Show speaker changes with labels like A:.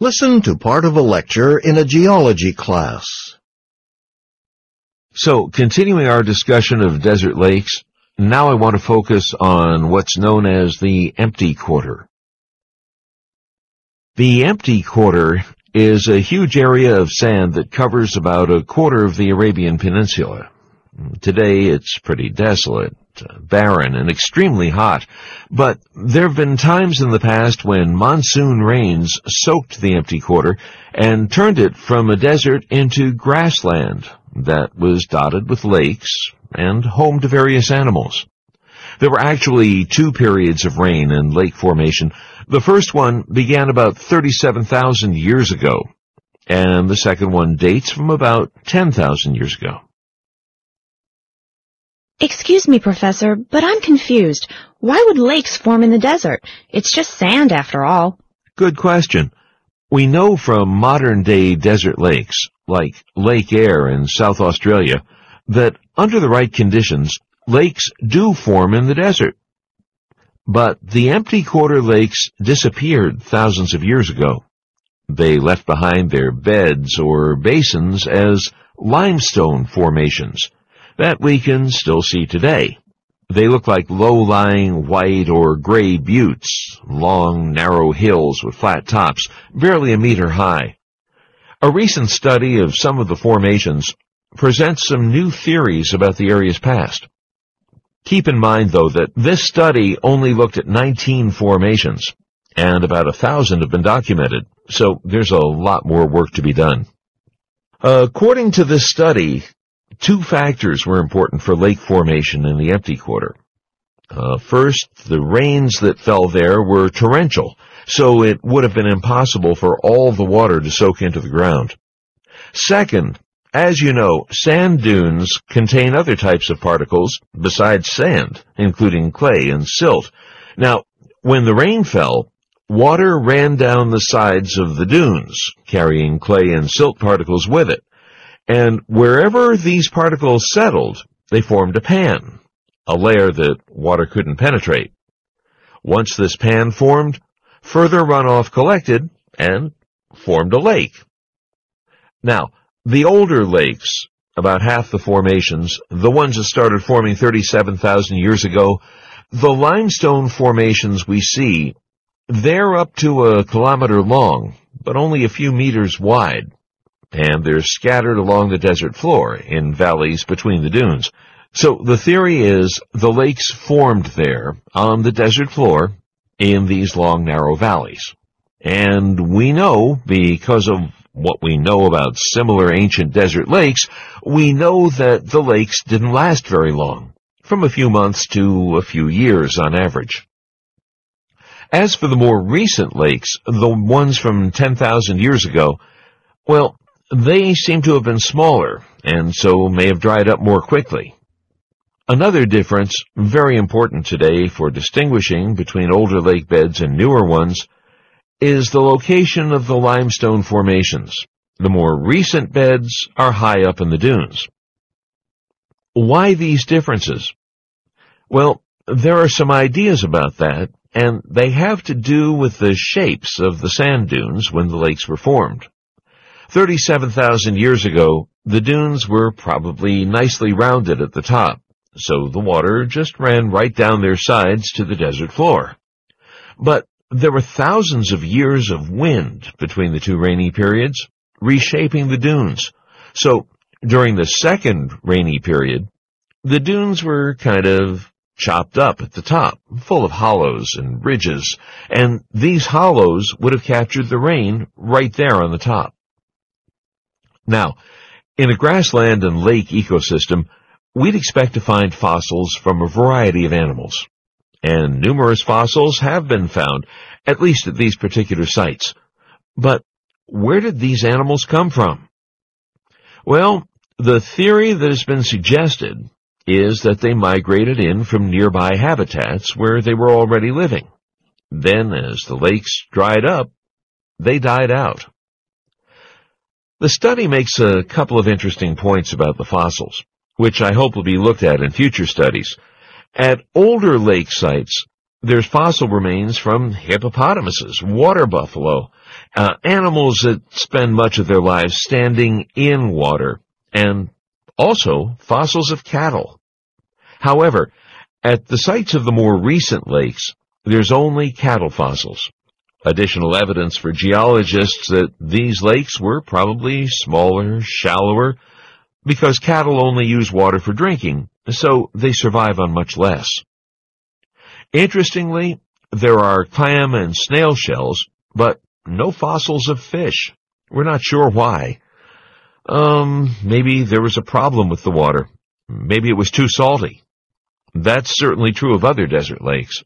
A: Listen to part of a lecture in a geology class.
B: So, continuing our discussion of desert lakes, now I want to focus on what's known as the empty quarter. The empty quarter is a huge area of sand that covers about a quarter of the Arabian Peninsula. Today it's pretty desolate, Uh, barren, and extremely hot, but there have been times in the past when monsoon rains soaked the empty quarter and turned it from a desert into grassland that was dotted with lakes and home to various animals. There were actually two periods of rain and lake formation. The first one began about 37,000 years ago, and the second one dates from about 10,000 years ago.
C: Excuse me, Professor, but I'm confused. Why would lakes form in the desert? It's just sand after all.
B: Good question. We know from modern-day desert lakes, like Lake Eyre in South Australia, that under the right conditions, lakes do form in the desert. But the empty quarter lakes disappeared thousands of years ago. They left behind their beds or basins as limestone formations that we can still see today. They look like low-lying white or gray buttes, long, narrow hills with flat tops, barely a meter high. A recent study of some of the formations presents some new theories about the area's past. Keep in mind, though, that this study only looked at 19 formations, and about a thousand have been documented, so there's a lot more work to be done. According to this study, Two factors were important for lake formation in the empty quarter. Uh, first, the rains that fell there were torrential, so it would have been impossible for all the water to soak into the ground. Second, as you know, sand dunes contain other types of particles besides sand, including clay and silt. Now, when the rain fell, water ran down the sides of the dunes, carrying clay and silt particles with it. And wherever these particles settled, they formed a pan, a layer that water couldn't penetrate. Once this pan formed, further runoff collected and formed a lake. Now, the older lakes, about half the formations, the ones that started forming 37,000 years ago, the limestone formations we see, they're up to a kilometer long, but only a few meters wide and they're scattered along the desert floor in valleys between the dunes. So the theory is the lakes formed there on the desert floor in these long narrow valleys. And we know, because of what we know about similar ancient desert lakes, we know that the lakes didn't last very long, from a few months to a few years on average. As for the more recent lakes, the ones from 10,000 years ago, well, they seem to have been smaller, and so may have dried up more quickly. Another difference, very important today for distinguishing between older lake beds and newer ones, is the location of the limestone formations. The more recent beds are high up in the dunes. Why these differences? Well, there are some ideas about that, and they have to do with the shapes of the sand dunes when the lakes were formed. 37,000 years ago, the dunes were probably nicely rounded at the top, so the water just ran right down their sides to the desert floor. But there were thousands of years of wind between the two rainy periods, reshaping the dunes. So during the second rainy period, the dunes were kind of chopped up at the top, full of hollows and ridges, and these hollows would have captured the rain right there on the top. Now, in a grassland and lake ecosystem, we'd expect to find fossils from a variety of animals. And numerous fossils have been found, at least at these particular sites. But where did these animals come from? Well, the theory that has been suggested is that they migrated in from nearby habitats where they were already living. Then, as the lakes dried up, they died out. The study makes a couple of interesting points about the fossils, which I hope will be looked at in future studies. At older lake sites, there's fossil remains from hippopotamuses, water buffalo, uh, animals that spend much of their lives standing in water, and also fossils of cattle. However, at the sites of the more recent lakes, there's only cattle fossils. Additional evidence for geologists that these lakes were probably smaller, shallower, because cattle only use water for drinking, so they survive on much less. Interestingly, there are clam and snail shells, but no fossils of fish. We're not sure why. Um, maybe there was a problem with the water. Maybe it was too salty. That's certainly true of other desert lakes.